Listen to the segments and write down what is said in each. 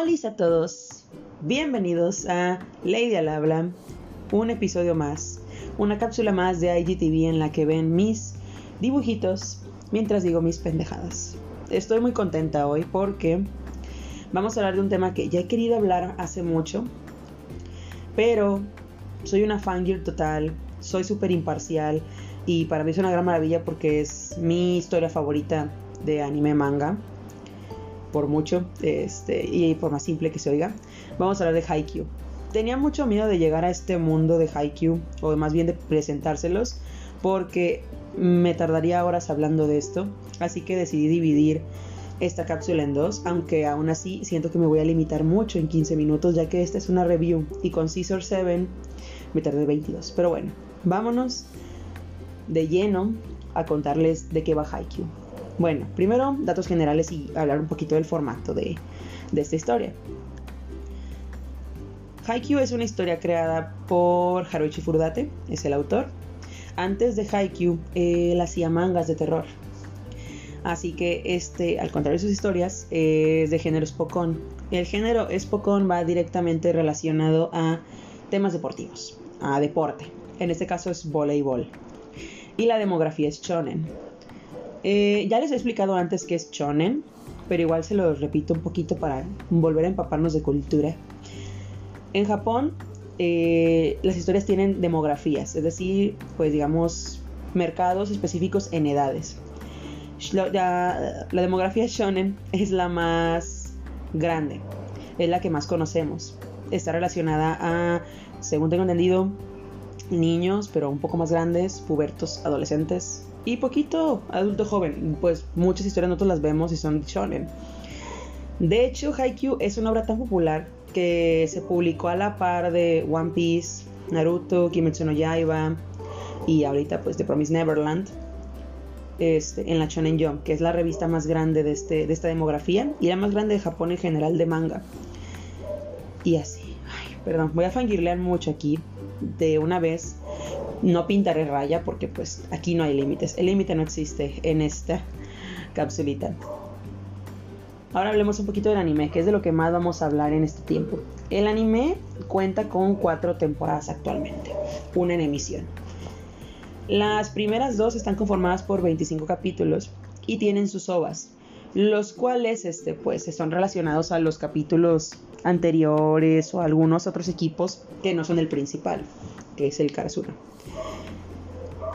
Hola a todos, bienvenidos a Lady al Habla, un episodio más, una cápsula más de IGTV en la que ven mis dibujitos mientras digo mis pendejadas. Estoy muy contenta hoy porque vamos a hablar de un tema que ya he querido hablar hace mucho, pero soy una fangirl total, soy súper imparcial y para mí es una gran maravilla porque es mi historia favorita de anime manga por mucho este, y por más simple que se oiga, vamos a hablar de Haikyuu. Tenía mucho miedo de llegar a este mundo de Haikyuu, o más bien de presentárselos, porque me tardaría horas hablando de esto, así que decidí dividir esta cápsula en dos, aunque aún así siento que me voy a limitar mucho en 15 minutos, ya que esta es una review y con Caesar 7 me tardé 22. Pero bueno, vámonos de lleno a contarles de qué va Haikyuu. Bueno, primero datos generales y hablar un poquito del formato de, esta historia. Haikyuu es una historia creada por Haruichi Furudate, es el autor. Antes de Haikyuu, él hacía mangas de terror. Así que este, al contrario de sus historias, es de género Spokon. El género Spokon va directamente relacionado a temas deportivos, a deporte. En este caso es voleibol. Y la demografía es shonen. Eh, ya les he explicado antes que es shonen, pero igual se lo repito un poquito para volver a empaparnos de cultura. En Japón, eh, las historias tienen demografías, es decir, pues digamos, mercados específicos en edades. La, la demografía shonen es la más grande, es la que más conocemos. Está relacionada a, según tengo entendido, niños, pero un poco más grandes, pubertos, adolescentes, y poquito adulto joven. Pues muchas historias nosotros las vemos y son shonen. De hecho, Haikyuu es una obra tan popular que se publicó a la par de One Piece, Naruto, Kimetsu no Yaiba y ahorita pues The Promise Neverland este, en la Shonen Jump, que es la revista más grande de, este, de esta demografía y la más grande de Japón en general de manga. Y así, ay, perdón, voy a fangirlear mucho aquí de una vez no pintaré raya porque pues aquí no hay límites. El límite no existe en esta capsulita. Ahora hablemos un poquito del anime, que es de lo que más vamos a hablar en este tiempo. El anime cuenta con cuatro temporadas actualmente, una en emisión. Las primeras dos están conformadas por 25 capítulos y tienen sus ovas, los cuales este, pues, son relacionados a los capítulos anteriores o a algunos otros equipos que no son el principal, que es el Karasuno.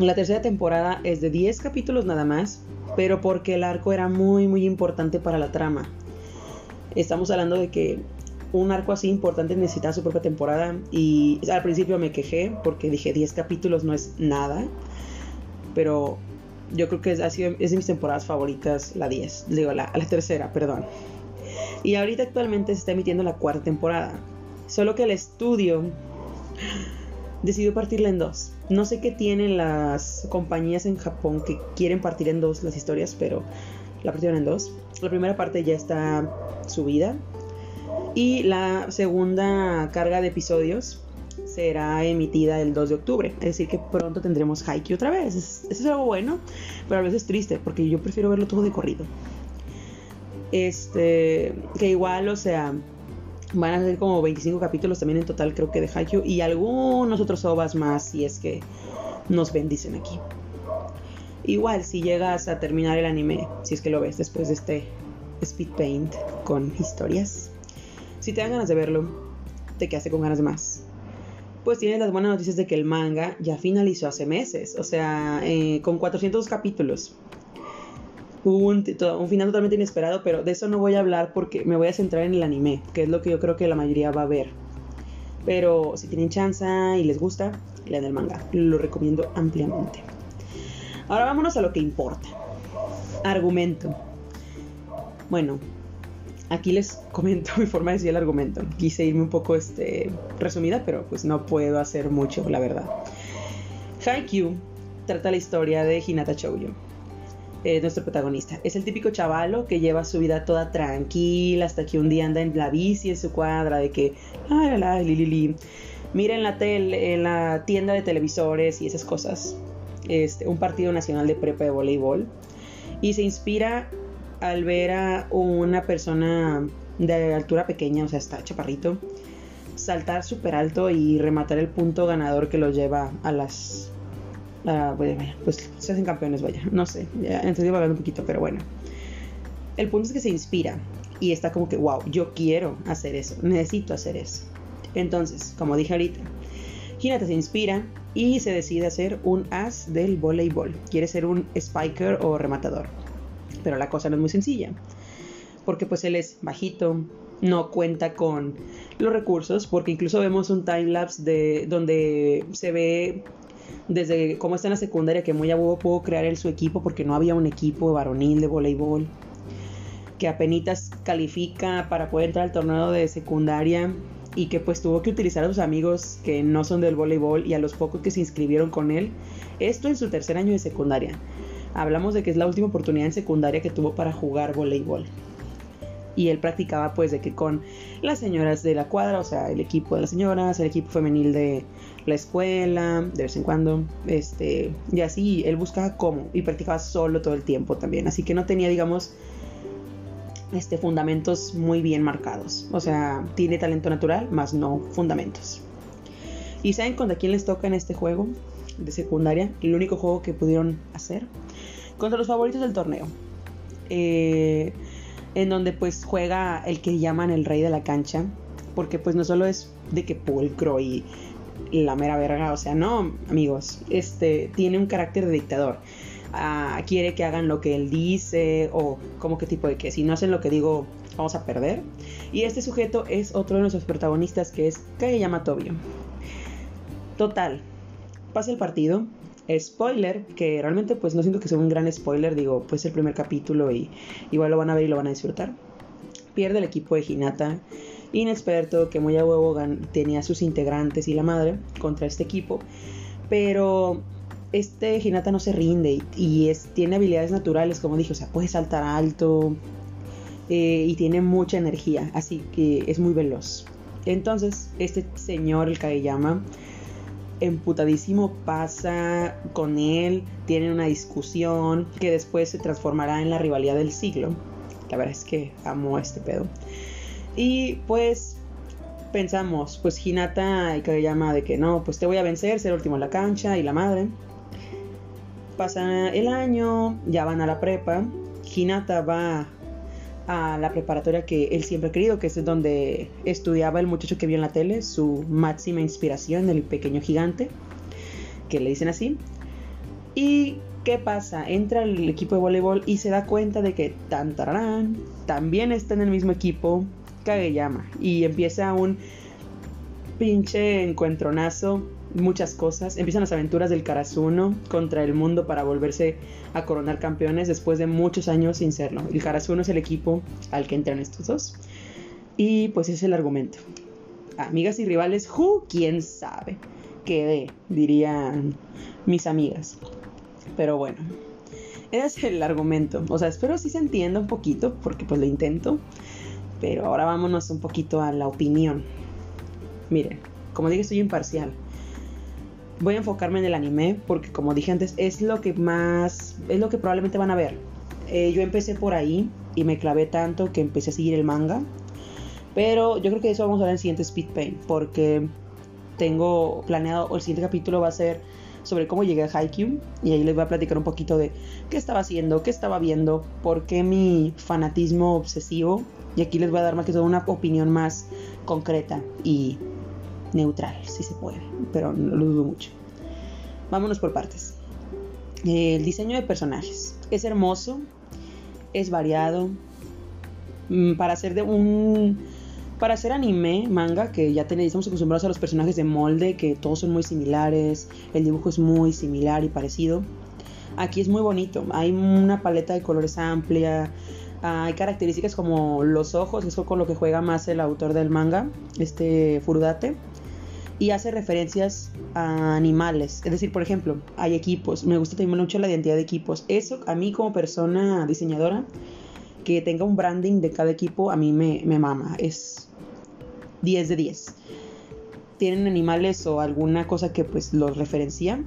La tercera temporada es de 10 capítulos nada más, pero porque el arco era muy muy importante para la trama. Estamos hablando de que un arco así importante necesitaba su propia temporada y al principio me quejé porque dije 10 capítulos no es nada, pero yo creo que es, es de mis temporadas favoritas la 10, digo la, la tercera, perdón. Y ahorita actualmente se está emitiendo la cuarta temporada, solo que el estudio decidió partirla en dos. No sé qué tienen las compañías en Japón que quieren partir en dos las historias, pero la partieron en dos. La primera parte ya está subida y la segunda carga de episodios será emitida el 2 de octubre. Es decir, que pronto tendremos Haikyuu otra vez. Eso es algo bueno, pero a veces triste, porque yo prefiero verlo todo de corrido. Este, que igual, o sea, Van a ser como 25 capítulos también en total, creo que de Haikyuu. Y algunos otros ovas más, si es que nos bendicen aquí. Igual, si llegas a terminar el anime, si es que lo ves después de este speed paint con historias, si te dan ganas de verlo, te quedaste con ganas de más. Pues tienes las buenas noticias de que el manga ya finalizó hace meses, o sea, eh, con 400 capítulos un, un, final totalmente inesperado, pero de eso no voy a hablar porque me voy a centrar en el anime, que es lo que yo creo que la mayoría va a ver. Pero si tienen chance y les gusta, lean el manga, lo recomiendo ampliamente. Ahora vámonos a lo que importa. Argumento. Bueno, aquí les comento mi forma de decir el argumento. Quise irme un poco este, resumida, pero pues no puedo hacer mucho, la verdad. Haikyuu trata la historia de Hinata Choujo eh, nuestro protagonista. Es el típico chavalo que lleva su vida toda tranquila hasta que un día anda en la bici en su cuadra de que, mira en la, tele, en la tienda de televisores y esas cosas. Este, un partido nacional de prepa de voleibol. Y se inspira al ver a una persona de altura pequeña, o sea, está chaparrito, saltar súper alto y rematar el punto ganador que lo lleva a las... pues se hacen campeones, vaya, no sé, ya estoy divagando un poquito, pero bueno. El punto es que se inspira y está como que, wow, yo quiero hacer eso, necesito hacer eso. Entonces, como dije ahorita, Hinata se inspira y se decide hacer un as del voleibol. Quiere ser un spiker o rematador. Pero la cosa no es muy sencilla. Porque pues él es bajito, no cuenta con los recursos, porque incluso vemos un timelapse de donde se ve desde cómo está en la secundaria que muy abuelo pudo crear él su equipo porque no había un equipo varonil de voleibol que apenas califica para poder entrar al torneo de secundaria y que pues tuvo que utilizar a sus amigos que no son del voleibol y a los pocos que se inscribieron con él. Esto en su tercer año de secundaria. Hablamos de que es la última oportunidad en secundaria que tuvo para jugar voleibol. Y él practicaba pues de que con las señoras de la cuadra, o sea, el equipo de las señoras, el equipo femenil de la escuela, de vez en cuando, este, y así él buscaba cómo y practicaba solo todo el tiempo también, así que no tenía, digamos, este, fundamentos muy bien marcados. O sea, tiene talento natural, más no fundamentos. ¿Y saben contra quién les toca en este juego de secundaria? El único juego que pudieron hacer. Contra los favoritos del torneo. Eh, en donde pues juega el que llaman el rey de la cancha. Porque pues no solo es de que pulcro y la mera verga. O sea, no, amigos. Este tiene un carácter de dictador quiere que hagan lo que él dice o como que tipo de que si no hacen lo que digo vamos a perder. Y este sujeto es otro de nuestros protagonistas que es Kageyama Tobio. Total, pasa el partido. Spoiler, que realmente pues no siento que sea un gran spoiler, digo, pues el primer capítulo y igual lo van a ver y lo van a disfrutar. Pierde el equipo de Hinata, inexperto, que muy a huevo tenía sus integrantes y la madre contra este equipo. Pero este Hinata no se rinde y, es, tiene habilidades naturales, como dije, o sea, puede saltar alto eh, y tiene mucha energía, así que es muy veloz. Entonces, este señor, el Kageyama, emputadísimo pasa con él, tiene una discusión que después se transformará en la rivalidad del siglo. La verdad es que amo este pedo. Y pues pensamos, pues Hinata y Kageyama de que no, pues te voy a vencer, ser último en la cancha y la madre. Pasa el año, ya van a la prepa. Hinata va a la preparatoria que él siempre ha querido, que es donde estudiaba el muchacho que vio en la tele, su máxima inspiración, el pequeño gigante, que le dicen así. ¿Y qué pasa? Entra el equipo de voleibol y se da cuenta de que Tantarán también está en el mismo equipo, Kageyama, y empieza un pinche encuentronazo muchas cosas. Empiezan las aventuras del Karasuno contra el mundo para volverse a coronar campeones después de muchos años sin serlo. El Karasuno es el equipo al que entran estos dos. Y pues ese es el argumento. Amigas y rivales, who, quién sabe. Quedé, dirían mis amigas. Pero bueno, ese es el argumento. O sea, espero si se entienda un poquito, porque pues lo intento. Pero ahora vámonos un poquito a la opinión. Miren, como dije, soy imparcial. Voy a enfocarme en el anime porque como dije antes es lo que más es lo que probablemente van a ver. Eh, yo empecé por ahí y me clavé tanto que empecé a seguir el manga. Pero yo creo que eso vamos a ver en el siguiente Speed Paint porque tengo planeado el siguiente capítulo va a ser sobre cómo llegué a Haikyuu y ahí les voy a platicar un poquito de qué estaba haciendo, qué estaba viendo, por qué mi fanatismo obsesivo y aquí les voy a dar más que todo una opinión más concreta y neutral, si se puede, pero lo dudo mucho. Vámonos por partes. El diseño de personajes es hermoso, es variado. Mm, para hacer de un para hacer anime, manga, que ya tenemos, estamos acostumbrados a los personajes de molde, que todos son muy similares, el dibujo es muy similar y parecido. Aquí es muy bonito, hay una paleta de colores amplia, hay características como los ojos, eso con lo que juega más el autor del manga, este Furudate y hace referencias a animales. Es decir, por ejemplo, hay equipos. Me gusta también mucho la identidad de equipos. Eso a mí como persona diseñadora, que tenga un branding de cada equipo, a mí me, me mama. Es 10 de 10. Tienen animales o alguna cosa que pues los referencia.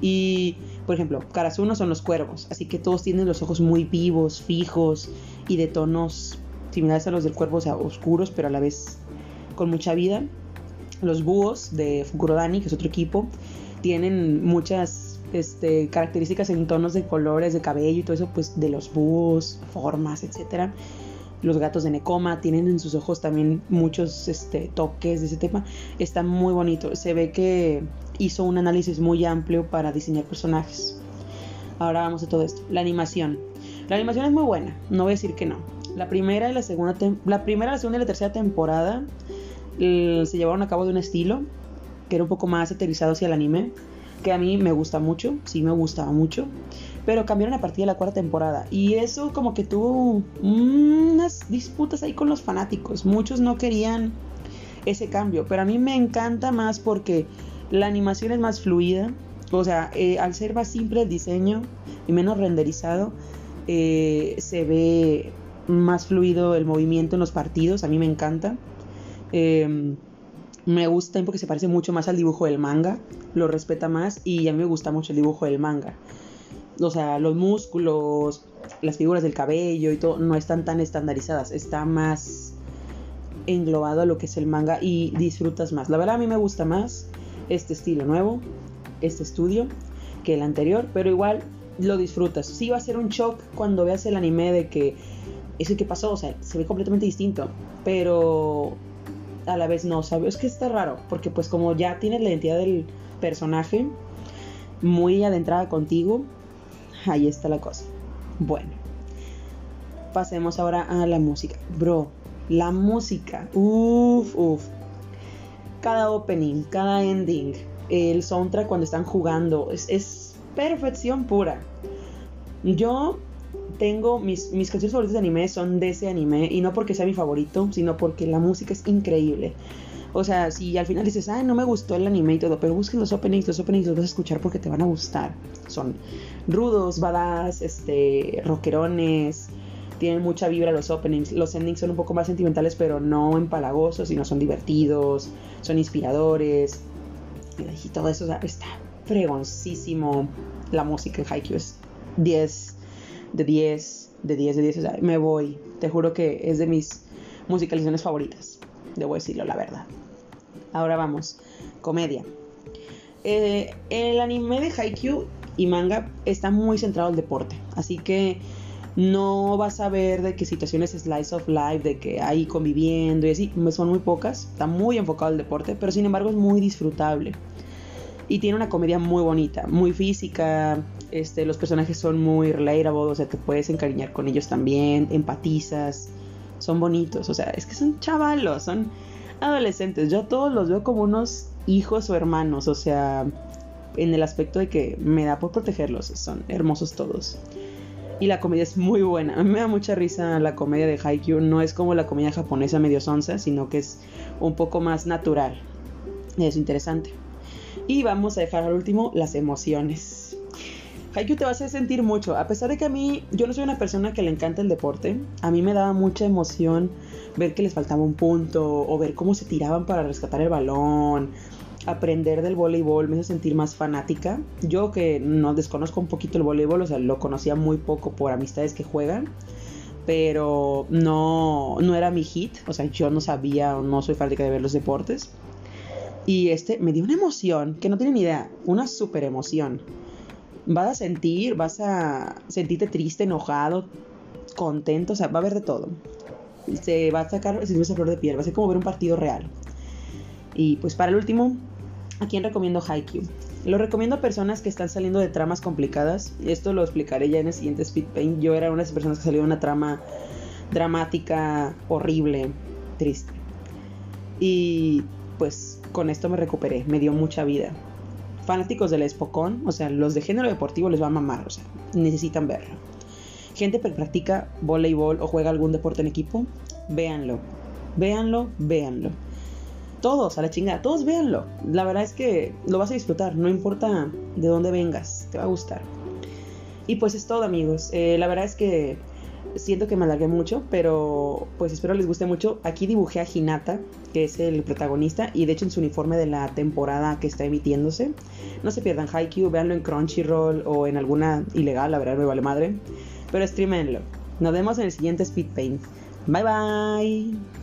Y, por ejemplo, Karasuno son los cuervos, así que todos tienen los ojos muy vivos, fijos y de tonos similares a los del cuervo, o sea, oscuros, pero a la vez con mucha vida. Los búhos de Fukurodani, que es otro equipo, tienen muchas este, características en tonos de colores, de cabello y todo eso, pues de los búhos, formas, etcétera. Los gatos de Nekoma tienen en sus ojos también muchos este, toques de ese tema. Está muy bonito. Se ve que hizo un análisis muy amplio para diseñar personajes. Ahora vamos a todo esto. La animación. La animación es muy buena, no voy a decir que no. La primera y la segunda, la primera, la segunda y la tercera temporada se llevaron a cabo de un estilo que era un poco más aterrizado hacia el anime, que a mí me gusta mucho, sí me gustaba mucho, pero cambiaron a partir de la cuarta temporada y eso como que tuvo unas disputas ahí con los fanáticos. Muchos no querían ese cambio, pero a mí me encanta más porque la animación es más fluida, o sea, eh, al ser más simple el diseño y menos renderizado, eh, se ve más fluido el movimiento en los partidos, a mí me encanta. Em, me gusta porque se parece mucho más al dibujo del manga, lo respeta más y a mí me gusta mucho el dibujo del manga. O sea, los músculos, las figuras del cabello y todo no están tan estandarizadas, está más englobado a lo que es el manga y disfrutas más. La verdad a mí me gusta más este estilo nuevo, este estudio, que el anterior, pero igual lo disfrutas. Sí va a ser un shock cuando veas el anime de que eso que pasó, o sea, se ve completamente distinto, pero a la vez no, ¿sabes? Es que está raro, porque pues como ya tienes la identidad del personaje muy adentrada contigo, ahí está la cosa. Bueno, pasemos ahora a la música. Bro, la música, uff, uff. Cada opening, cada ending, el soundtrack cuando están jugando, es, es perfección pura. Yo tengo mis, mis canciones favoritas de anime son de ese anime y no porque sea mi favorito, sino porque la música es increíble. O sea, si al final dices, ay, no me gustó el anime y todo, pero busquen los openings, los openings los vas a escuchar porque te van a gustar. Son rudos, badass, este, rockerones, tienen mucha vibra los openings. Los endings son un poco más sentimentales, pero no empalagosos, sino son divertidos, son inspiradores. Y todo eso, o sea, está fregoncísimo. La música en Haikyuu es 10 de 10, de 10, de 10. O sea, me voy. Te juro que es de mis musicalizaciones favoritas. Debo decirlo, la verdad. Ahora vamos. Comedia. Eh, el anime de Haikyuu y manga está muy centrado al deporte. Así que no vas a ver de qué situaciones slice of life, de que hay conviviendo y así. Son muy pocas. Está muy enfocado al deporte, pero sin embargo es muy disfrutable. Y tiene una comedia muy bonita, muy física, este, los personajes son muy relatable, o sea, te puedes encariñar con ellos también, empatizas, son bonitos, o sea, es que son chavalos, son adolescentes, yo a todos los veo como unos hijos o hermanos, o sea, en el aspecto de que me da por protegerlos, son hermosos todos. Y la comedia es muy buena. A mí me da mucha risa la comedia de Haikyuu. No es como la comedia japonesa medio sonsa, sino que es un poco más natural. Es interesante. Y vamos a dejar al último las emociones. Haikyuu te va a hacer sentir mucho. A pesar de que a mí, yo no soy una persona que le encanta el deporte, a mí me daba mucha emoción ver que les faltaba un punto o ver cómo se tiraban para rescatar el balón, aprender del voleibol, me hace sentir más fanática. Yo que no desconozco un poquito el voleibol, o sea, lo conocía muy poco por amistades que juegan, pero no, no era mi hit, o sea, yo no sabía o no soy fanática de ver los deportes. Y este me dio una emoción que no tiene ni idea, una super emoción vas a sentir, vas a sentirte triste, enojado, contento, o sea, va a haber de todo. Se va a sacar esa flor de piel, va a ser como ver un partido real. Y pues para el último, ¿a quién recomiendo Haikyuu? Lo recomiendo a personas que están saliendo de tramas complicadas. Esto lo explicaré ya en el siguiente Speed Paint. Yo era una de esas personas que salió de una trama dramática, horrible, triste. Y pues con esto me recuperé, me dio mucha vida fanáticos del Espocón, o sea, los de género deportivo les va a mamar, o sea, necesitan verlo. Gente que practica voleibol o juega algún deporte en equipo, véanlo, véanlo, véanlo. Todos, a la chingada, todos véanlo. La verdad es que lo vas a disfrutar, no importa de dónde vengas, te va a gustar. Y pues es todo amigos, eh, la verdad es que siento que me alargué mucho, pero pues espero les guste mucho. Aquí dibujé a Hinata, que es el protagonista, y de hecho en su uniforme de la temporada que está emitiéndose. No se pierdan Haikyuu, véanlo en Crunchyroll o en alguna ilegal, la verdad me vale madre. Pero streamenlo. Nos vemos en el siguiente Speed Paint. Bye bye.